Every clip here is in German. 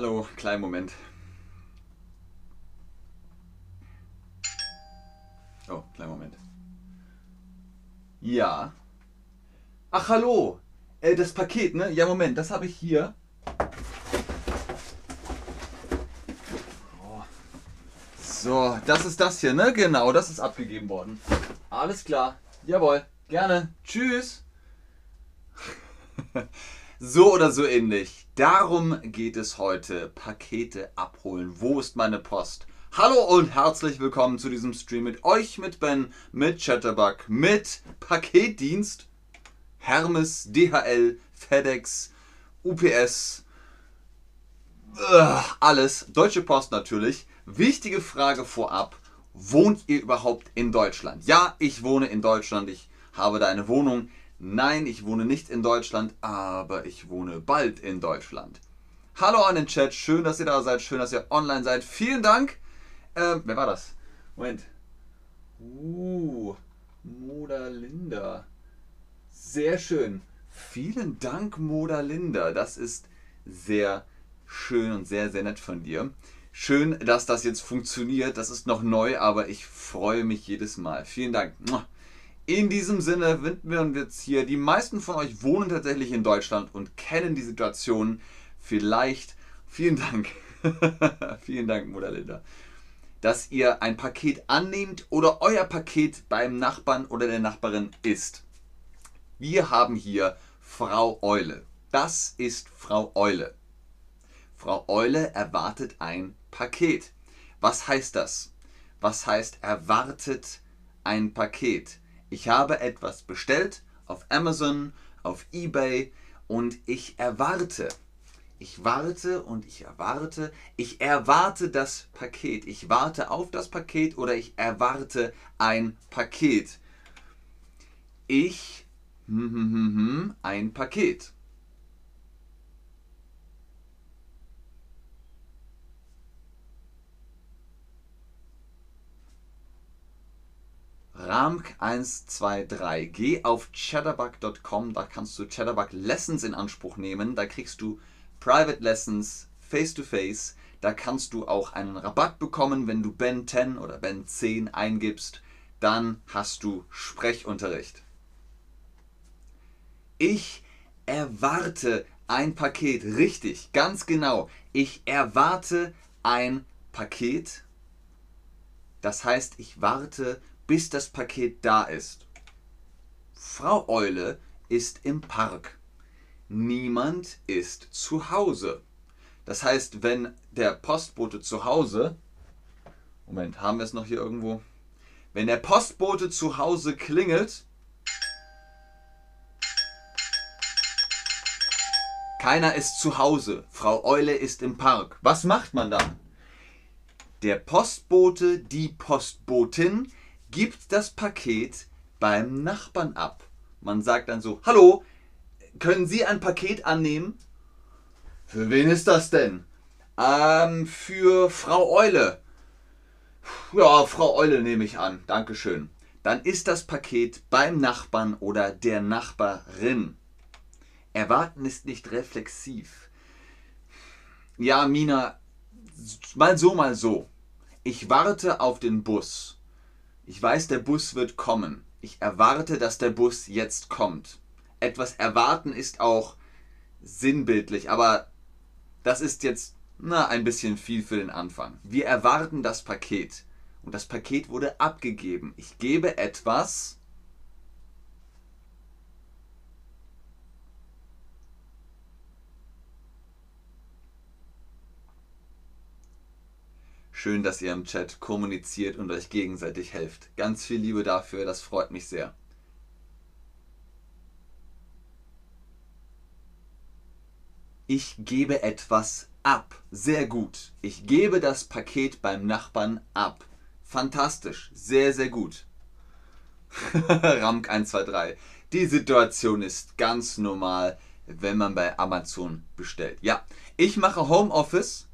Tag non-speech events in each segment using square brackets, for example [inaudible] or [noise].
Hallo, kleinen Moment. Oh, kleinen Moment. Ja. Ach, hallo. Äh, das Paket, ne? Ja, Moment, das habe ich hier. Oh. So, das ist das hier, ne? Genau, das ist abgegeben worden. Alles klar. Jawohl. Gerne. Tschüss. [laughs] so oder so ähnlich. Darum geht es heute. Pakete abholen. Wo ist meine Post? Hallo und herzlich willkommen zu diesem Stream mit euch, mit Ben, mit Chatterbug, mit Paketdienst, Hermes, DHL, FedEx, UPS, alles. Deutsche Post natürlich. Wichtige Frage vorab. Wohnt ihr überhaupt in Deutschland? Ja, ich wohne in Deutschland. Ich habe da eine Wohnung. Nein, ich wohne nicht in Deutschland, aber ich wohne bald in Deutschland. Hallo an den Chat, schön, dass ihr da seid, schön, dass ihr online seid. Vielen Dank. Ähm, wer war das? Moment. Uh, Moda Linda. Sehr schön. Vielen Dank, Moda Linda. Das ist sehr schön und sehr, sehr nett von dir. Schön, dass das jetzt funktioniert. Das ist noch neu, aber ich freue mich jedes Mal. Vielen Dank. In diesem Sinne widmen wir uns hier. Die meisten von euch wohnen tatsächlich in Deutschland und kennen die Situation vielleicht. Vielen Dank. [laughs] Vielen Dank, Mutter Linda. Dass ihr ein Paket annehmt oder euer Paket beim Nachbarn oder der Nachbarin ist. Wir haben hier Frau Eule. Das ist Frau Eule. Frau Eule erwartet ein Paket. Was heißt das? Was heißt erwartet ein Paket? Ich habe etwas bestellt auf Amazon, auf eBay und ich erwarte. Ich warte und ich erwarte. Ich erwarte das Paket. Ich warte auf das Paket oder ich erwarte ein Paket. Ich hm, hm, hm, ein Paket. Ramk123. Geh auf chatterbug.com, da kannst du Chatterbug Lessons in Anspruch nehmen. Da kriegst du Private Lessons face-to-face. -face. Da kannst du auch einen Rabatt bekommen, wenn du Ben 10 oder Ben 10 eingibst. Dann hast du Sprechunterricht. Ich erwarte ein Paket. Richtig, ganz genau. Ich erwarte ein Paket. Das heißt, ich warte bis das Paket da ist. Frau Eule ist im Park. Niemand ist zu Hause. Das heißt, wenn der Postbote zu Hause, Moment, haben wir es noch hier irgendwo? Wenn der Postbote zu Hause klingelt, keiner ist zu Hause, Frau Eule ist im Park. Was macht man dann? Der Postbote, die Postbotin gibt das Paket beim Nachbarn ab. Man sagt dann so, hallo, können Sie ein Paket annehmen? Für wen ist das denn? Ähm, für Frau Eule. Ja, Frau Eule nehme ich an. Dankeschön. Dann ist das Paket beim Nachbarn oder der Nachbarin. Erwarten ist nicht reflexiv. Ja, Mina, mal so, mal so. Ich warte auf den Bus. Ich weiß, der Bus wird kommen. Ich erwarte, dass der Bus jetzt kommt. Etwas erwarten ist auch sinnbildlich, aber das ist jetzt na, ein bisschen viel für den Anfang. Wir erwarten das Paket und das Paket wurde abgegeben. Ich gebe etwas Schön, dass ihr im Chat kommuniziert und euch gegenseitig helft. Ganz viel Liebe dafür, das freut mich sehr. Ich gebe etwas ab. Sehr gut. Ich gebe das Paket beim Nachbarn ab. Fantastisch. Sehr, sehr gut. [laughs] Ramk 123. Die Situation ist ganz normal, wenn man bei Amazon bestellt. Ja, ich mache Homeoffice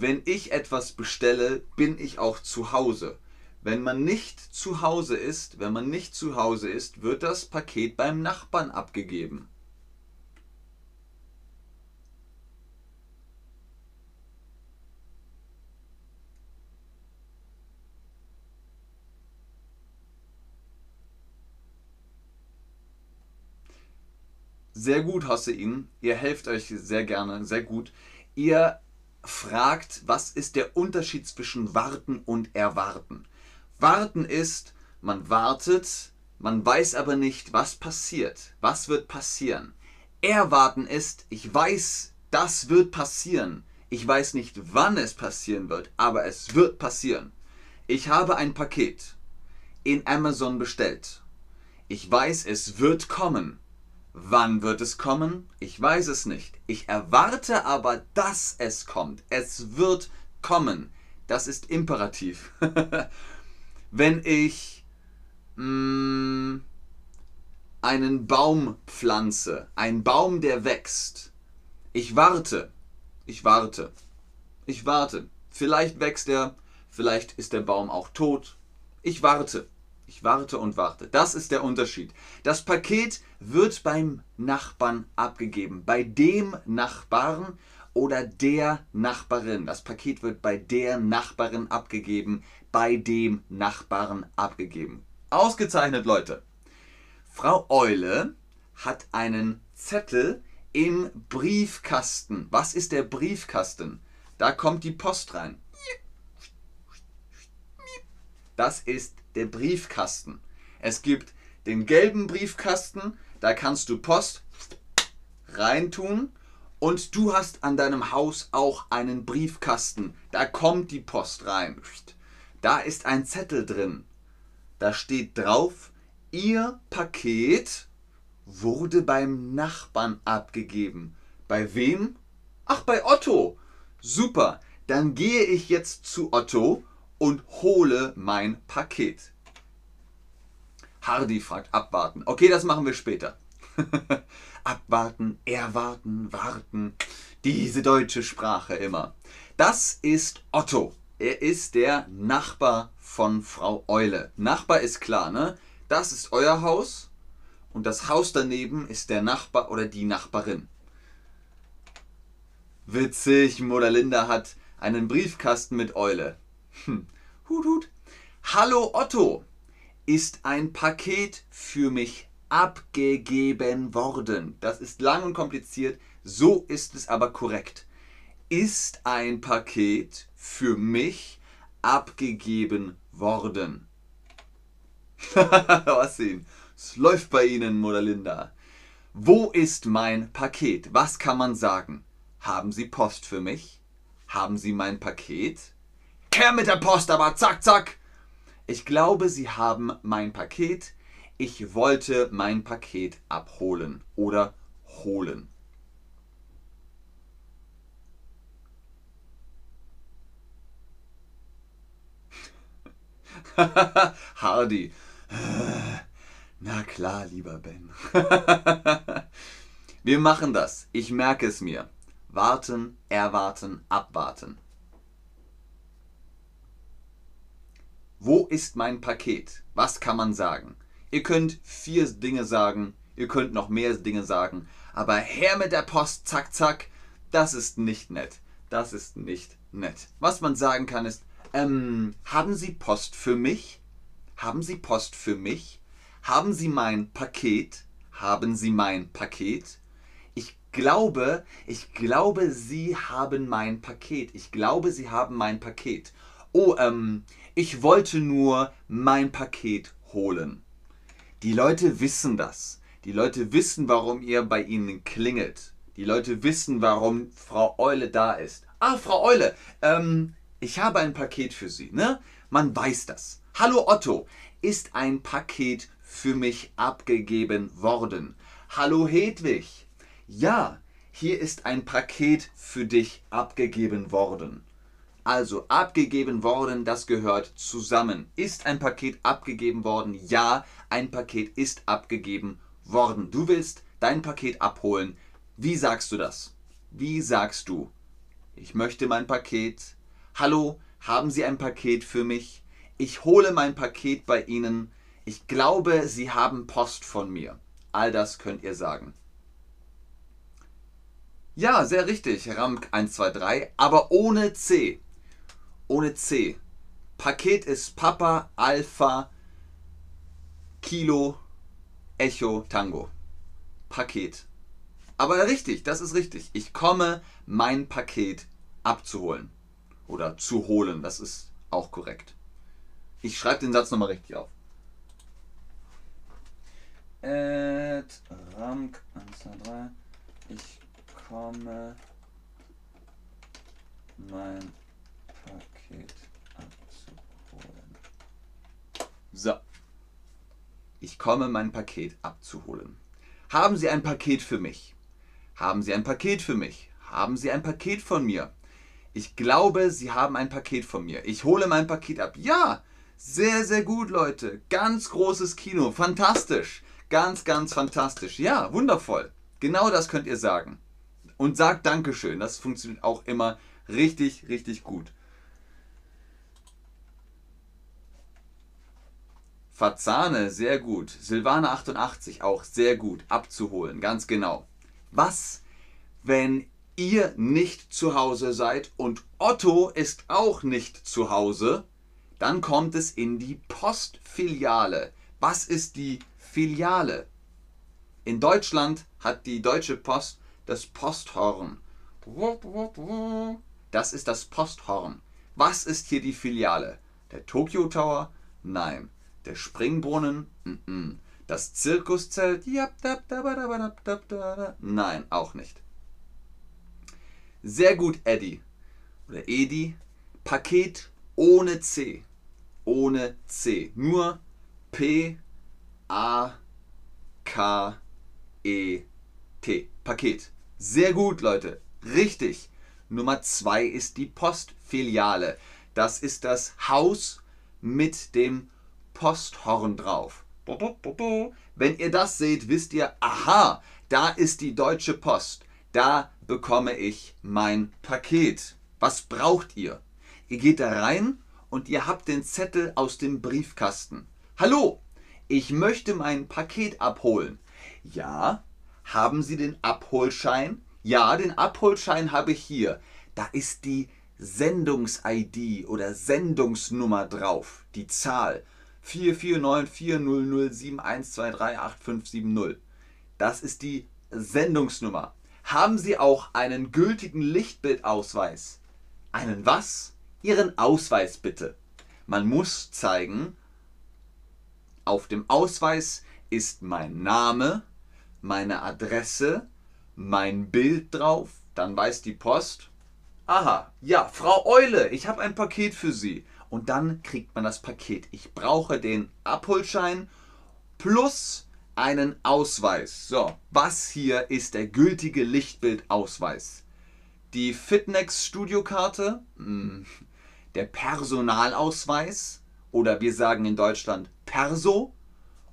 wenn ich etwas bestelle, bin ich auch zu Hause. Wenn man nicht zu Hause ist, wenn man nicht zu Hause ist, wird das Paket beim Nachbarn abgegeben. Sehr gut, Hossein. Ihr helft euch sehr gerne, sehr gut. Ihr fragt, was ist der Unterschied zwischen warten und erwarten? Warten ist, man wartet, man weiß aber nicht, was passiert. Was wird passieren? Erwarten ist, ich weiß, das wird passieren. Ich weiß nicht, wann es passieren wird, aber es wird passieren. Ich habe ein Paket in Amazon bestellt. Ich weiß, es wird kommen. Wann wird es kommen? Ich weiß es nicht. Ich erwarte aber, dass es kommt. Es wird kommen. Das ist imperativ. [laughs] Wenn ich mh, mm, einen Baum pflanze, ein Baum, der wächst, ich warte, ich warte, ich warte. Vielleicht wächst er, vielleicht ist der Baum auch tot. Ich warte. Ich warte und warte. Das ist der Unterschied. Das Paket wird beim Nachbarn abgegeben. Bei dem Nachbarn oder der Nachbarin. Das Paket wird bei der Nachbarin abgegeben. Bei dem Nachbarn abgegeben. Ausgezeichnet, Leute. Frau Eule hat einen Zettel im Briefkasten. Was ist der Briefkasten? Da kommt die Post rein. Das ist der Briefkasten. Es gibt den gelben Briefkasten, da kannst du Post reintun und du hast an deinem Haus auch einen Briefkasten. Da kommt die Post rein. Da ist ein Zettel drin. Da steht drauf, Ihr Paket wurde beim Nachbarn abgegeben. Bei wem? Ach, bei Otto. Super. Dann gehe ich jetzt zu Otto und hole mein Paket. Hardy fragt abwarten. Okay, das machen wir später. [laughs] abwarten, erwarten, warten. Diese deutsche Sprache immer. Das ist Otto. Er ist der Nachbar von Frau Eule. Nachbar ist klar, ne? Das ist euer Haus und das Haus daneben ist der Nachbar oder die Nachbarin. Witzig, Mutter Linda hat einen Briefkasten mit Eule. Hm. Hut, hut. Hallo Otto, ist ein Paket für mich abgegeben worden. Das ist lang und kompliziert, so ist es aber korrekt. Ist ein Paket für mich abgegeben worden. [laughs] Was sehen? Es läuft bei Ihnen, Mutter Linda. Wo ist mein Paket? Was kann man sagen? Haben Sie Post für mich? Haben Sie mein Paket? Her mit der Post, aber zack, zack! Ich glaube, Sie haben mein Paket. Ich wollte mein Paket abholen oder holen. [laughs] Hardy. Na klar, lieber Ben. [laughs] Wir machen das. Ich merke es mir. Warten, erwarten, abwarten. Wo ist mein Paket? Was kann man sagen? Ihr könnt vier Dinge sagen, ihr könnt noch mehr Dinge sagen, aber her mit der Post, zack, zack, das ist nicht nett. Das ist nicht nett. Was man sagen kann ist, ähm, haben Sie Post für mich? Haben Sie Post für mich? Haben Sie mein Paket? Haben Sie mein Paket? Ich glaube, ich glaube, Sie haben mein Paket. Ich glaube, Sie haben mein Paket. Oh, ähm, ich wollte nur mein Paket holen. Die Leute wissen das. Die Leute wissen, warum ihr bei ihnen klingelt. Die Leute wissen, warum Frau Eule da ist. Ah, Frau Eule, ähm, ich habe ein Paket für Sie, ne? Man weiß das. Hallo Otto, ist ein Paket für mich abgegeben worden. Hallo Hedwig. Ja, hier ist ein Paket für dich abgegeben worden. Also abgegeben worden, das gehört zusammen. Ist ein Paket abgegeben worden? Ja, ein Paket ist abgegeben worden. Du willst dein Paket abholen. Wie sagst du das? Wie sagst du? Ich möchte mein Paket. Hallo, haben Sie ein Paket für mich? Ich hole mein Paket bei Ihnen. Ich glaube, Sie haben Post von mir. All das könnt ihr sagen. Ja, sehr richtig, Ramk 123, aber ohne C. Ohne C. Paket ist Papa, Alpha, Kilo, Echo, Tango. Paket. Aber richtig, das ist richtig. Ich komme, mein Paket abzuholen. Oder zu holen, das ist auch korrekt. Ich schreibe den Satz nochmal richtig auf. At Ramk 123. Ich komme mein Paket abzuholen. So. Ich komme mein Paket abzuholen. Haben Sie ein Paket für mich? Haben Sie ein Paket für mich? Haben Sie ein Paket von mir? Ich glaube, Sie haben ein Paket von mir. Ich hole mein Paket ab. Ja, sehr, sehr gut, Leute. Ganz großes Kino. Fantastisch. Ganz, ganz fantastisch. Ja, wundervoll. Genau das könnt ihr sagen. Und sagt Dankeschön. Das funktioniert auch immer richtig, richtig gut. Fazane, sehr gut. Silvana 88 auch sehr gut. Abzuholen, ganz genau. Was, wenn ihr nicht zu Hause seid und Otto ist auch nicht zu Hause? Dann kommt es in die Postfiliale. Was ist die Filiale? In Deutschland hat die Deutsche Post das Posthorn. Das ist das Posthorn. Was ist hier die Filiale? Der Tokyo Tower? Nein. Der Springbrunnen? Das Zirkuszelt? Nein, auch nicht. Sehr gut, Eddie. Oder Edi. Paket ohne C. Ohne C. Nur P, A, K, E, T. Paket. Sehr gut, Leute. Richtig. Nummer zwei ist die Postfiliale. Das ist das Haus mit dem Posthorn drauf. Wenn ihr das seht, wisst ihr, aha, da ist die Deutsche Post. Da bekomme ich mein Paket. Was braucht ihr? Ihr geht da rein und ihr habt den Zettel aus dem Briefkasten. Hallo, ich möchte mein Paket abholen. Ja, haben Sie den Abholschein? Ja, den Abholschein habe ich hier. Da ist die Sendungs-ID oder Sendungsnummer drauf, die Zahl 449400712385570. Das ist die Sendungsnummer. Haben Sie auch einen gültigen Lichtbildausweis? Einen was? Ihren Ausweis bitte. Man muss zeigen, auf dem Ausweis ist mein Name, meine Adresse, mein Bild drauf, dann weiß die Post, aha, ja, Frau Eule, ich habe ein Paket für Sie. Und dann kriegt man das Paket. Ich brauche den Abholschein plus einen Ausweis. So, was hier ist der gültige Lichtbildausweis? Die Fitnex Studiokarte, hm, der Personalausweis oder wir sagen in Deutschland Perso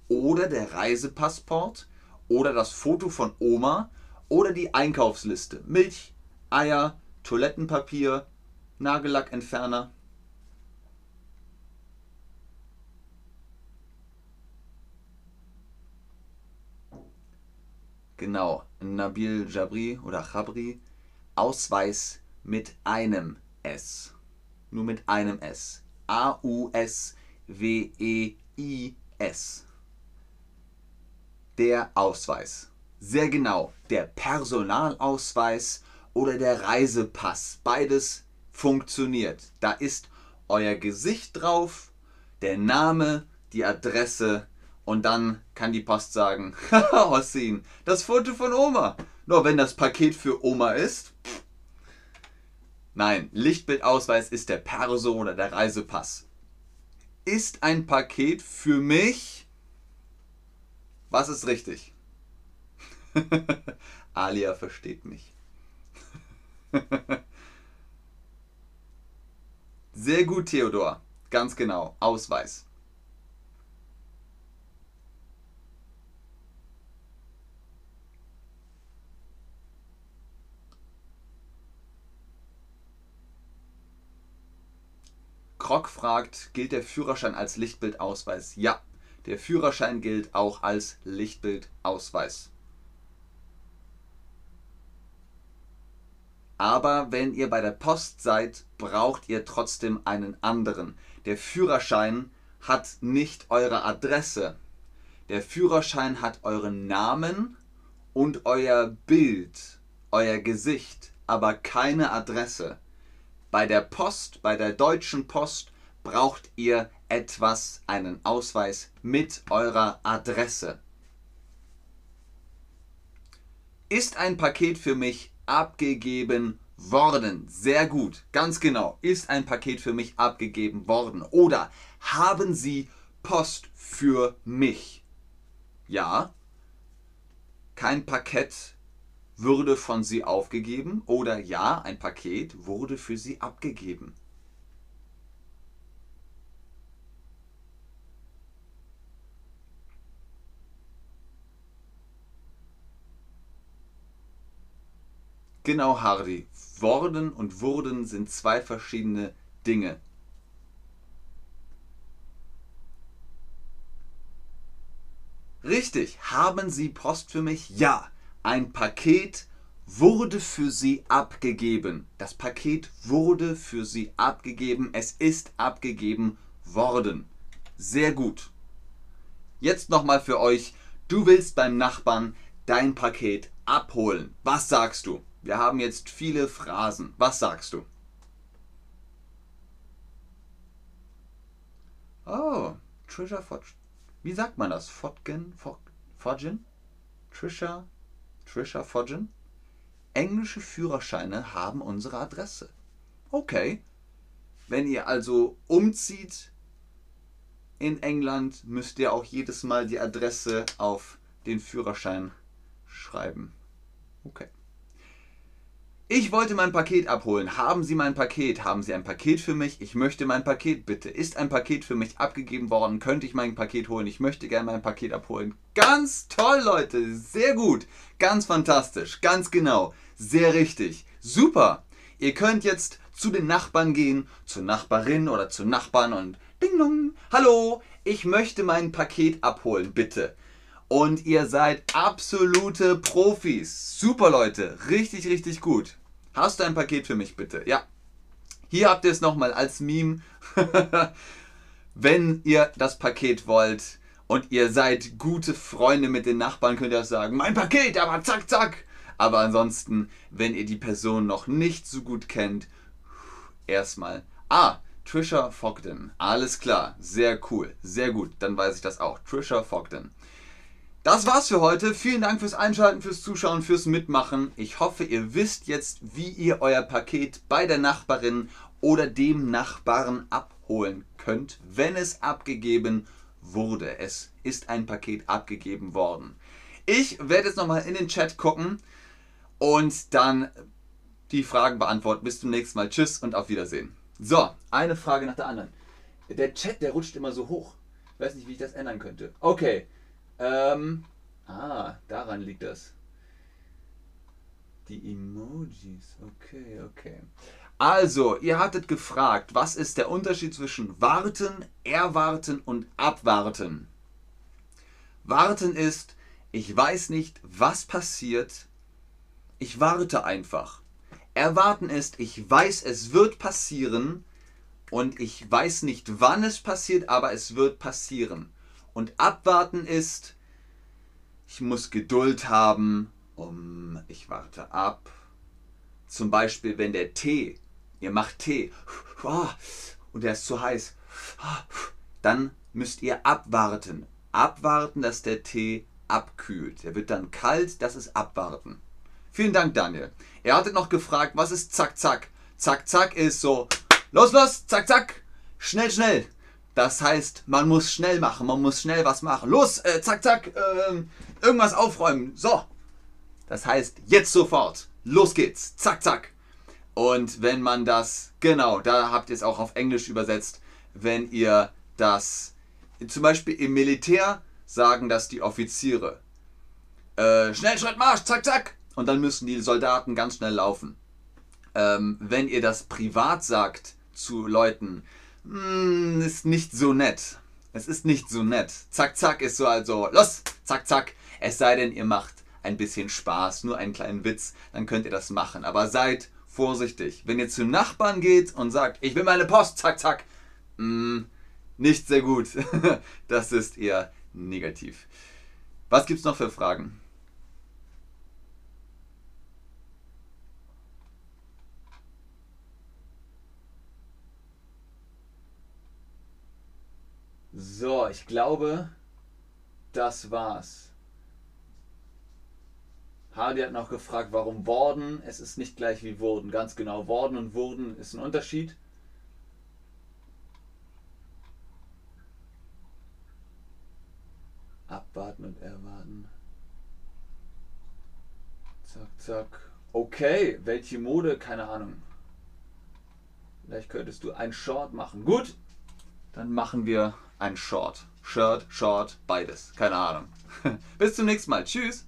oder der Reisepassport oder das Foto von Oma oder die Einkaufsliste. Milch, Eier, Toilettenpapier, Nagellackentferner. Genau, Nabil Jabri oder Chabri, Ausweis mit einem S. Nur mit einem S. A-U-S-W-E-I-S. Der Ausweis. Sehr genau, der Personalausweis oder der Reisepass. Beides funktioniert. Da ist euer Gesicht drauf, der Name, die Adresse und dann kann die Post sagen, [laughs] Hossin, das Foto von Oma. Nur wenn das Paket für Oma ist. Nein, Lichtbildausweis ist der Perso oder der Reisepass. Ist ein Paket für mich? Was ist richtig? [laughs] Alia versteht mich. [laughs] Sehr gut, Theodor. Ganz genau. Ausweis. Krog fragt, gilt der Führerschein als Lichtbildausweis? Ja, der Führerschein gilt auch als Lichtbildausweis. Aber wenn ihr bei der Post seid, braucht ihr trotzdem einen anderen. Der Führerschein hat nicht eure Adresse. Der Führerschein hat euren Namen und euer Bild, euer Gesicht, aber keine Adresse. Bei der Post, bei der Deutschen Post braucht ihr etwas, einen Ausweis mit eurer Adresse. Ist ein Paket für mich abgegeben worden? Sehr gut, ganz genau. Ist ein Paket für mich abgegeben worden? Oder haben Sie Post für mich? Ja. Kein Paket würde von Sie aufgegeben? Oder ja, ein Paket wurde für Sie abgegeben? Genau, Hardy. Worden und wurden sind zwei verschiedene Dinge. Richtig. Haben Sie Post für mich? Ja. Ein Paket wurde für Sie abgegeben. Das Paket wurde für Sie abgegeben. Es ist abgegeben worden. Sehr gut. Jetzt nochmal für euch. Du willst beim Nachbarn dein Paket abholen. Was sagst du? Wir haben jetzt viele Phrasen. Was sagst du? Oh, Trisha Fodgen. Wie sagt man das? Fodgen? Fodgen? Trisha? Trisha Fodgen? Englische Führerscheine haben unsere Adresse. Okay. Wenn ihr also umzieht in England, müsst ihr auch jedes Mal die Adresse auf den Führerschein schreiben. Okay. Ich wollte mein Paket abholen. Haben Sie mein Paket? Haben Sie ein Paket für mich? Ich möchte mein Paket bitte. Ist ein Paket für mich abgegeben worden? Könnte ich mein Paket holen? Ich möchte gerne mein Paket abholen. Ganz toll, Leute. Sehr gut. Ganz fantastisch. Ganz genau. Sehr richtig. Super. Ihr könnt jetzt zu den Nachbarn gehen, zur Nachbarin oder zu Nachbarn und ding dong. Hallo, ich möchte mein Paket abholen, bitte und ihr seid absolute Profis. Super Leute, richtig, richtig gut. Hast du ein Paket für mich bitte? Ja. Hier habt ihr es nochmal als Meme. [laughs] Wenn ihr das Paket wollt und ihr seid gute Freunde mit den Nachbarn, könnt ihr auch sagen, mein Paket, aber zack, zack. Aber ansonsten, wenn ihr die Person noch nicht so gut kennt, erstmal. Ah, Trisha Fogden. Alles klar. Sehr cool. Sehr gut. Dann weiß ich das auch. Trisha Fogden. Das war's für heute. Vielen Dank fürs Einschalten, fürs Zuschauen, fürs Mitmachen. Ich hoffe, ihr wisst jetzt, wie ihr euer Paket bei der Nachbarin oder dem Nachbarn abholen könnt, wenn es abgegeben wurde. Es ist ein Paket abgegeben worden. Ich werde jetzt nochmal in den Chat gucken und dann die Fragen beantworten. Bis zum nächsten Mal. Tschüss und auf Wiedersehen. So, eine Frage nach der anderen. Der Chat, der rutscht immer so hoch. Ich weiß nicht, wie ich das ändern könnte. Okay. Ähm, ah, daran liegt das. Die Emojis, okay, okay. Also, ihr hattet gefragt, was ist der Unterschied zwischen warten, erwarten und abwarten? Warten ist, ich weiß nicht, was passiert, ich warte einfach. Erwarten ist, ich weiß, es wird passieren und ich weiß nicht, wann es passiert, aber es wird passieren. Und abwarten ist, ich muss Geduld haben, um, ich warte ab. Zum Beispiel, wenn der Tee, ihr macht Tee und der ist zu heiß, dann müsst ihr abwarten. Abwarten, dass der Tee abkühlt. Er wird dann kalt, das ist abwarten. Vielen Dank, Daniel. Er hatte noch gefragt, was ist Zack, Zack? Zack, Zack ist so, los, los, Zack, Zack, schnell, schnell. Das heißt, man muss schnell machen, man muss schnell was machen. Los, äh, zack, zack, äh, irgendwas aufräumen. So. Das heißt, jetzt sofort. Los geht's. Zack, zack. Und wenn man das, genau, da habt ihr es auch auf Englisch übersetzt, wenn ihr das, zum Beispiel im Militär sagen das die Offiziere. Äh, schnell, Schritt, Marsch, zack, zack. Und dann müssen die Soldaten ganz schnell laufen. Ähm, wenn ihr das privat sagt zu Leuten, hm, ist nicht so nett. Es ist nicht so nett. Zack, zack ist so also, los, zack, zack. Es sei denn, ihr macht ein bisschen Spaß, nur einen kleinen Witz, dann könnt ihr das machen. Aber seid vorsichtig. Wenn ihr zu Nachbarn geht und sagt, ich will meine Post, zack, zack, hm, nicht sehr gut. [laughs] das ist eher negativ. Was gibt es noch für Fragen? So, ich glaube, das war's. Hardy hat noch gefragt, warum worden. Es ist nicht gleich wie wurden. Ganz genau, worden und wurden ist ein Unterschied. Abwarten und erwarten. Zack, zack. Okay, welche Mode? Keine Ahnung. Vielleicht könntest du ein Short machen. Gut, dann machen wir ein Short. Shirt, Short, beides. Keine Ahnung. [laughs] Bis zum nächsten Mal. Tschüss.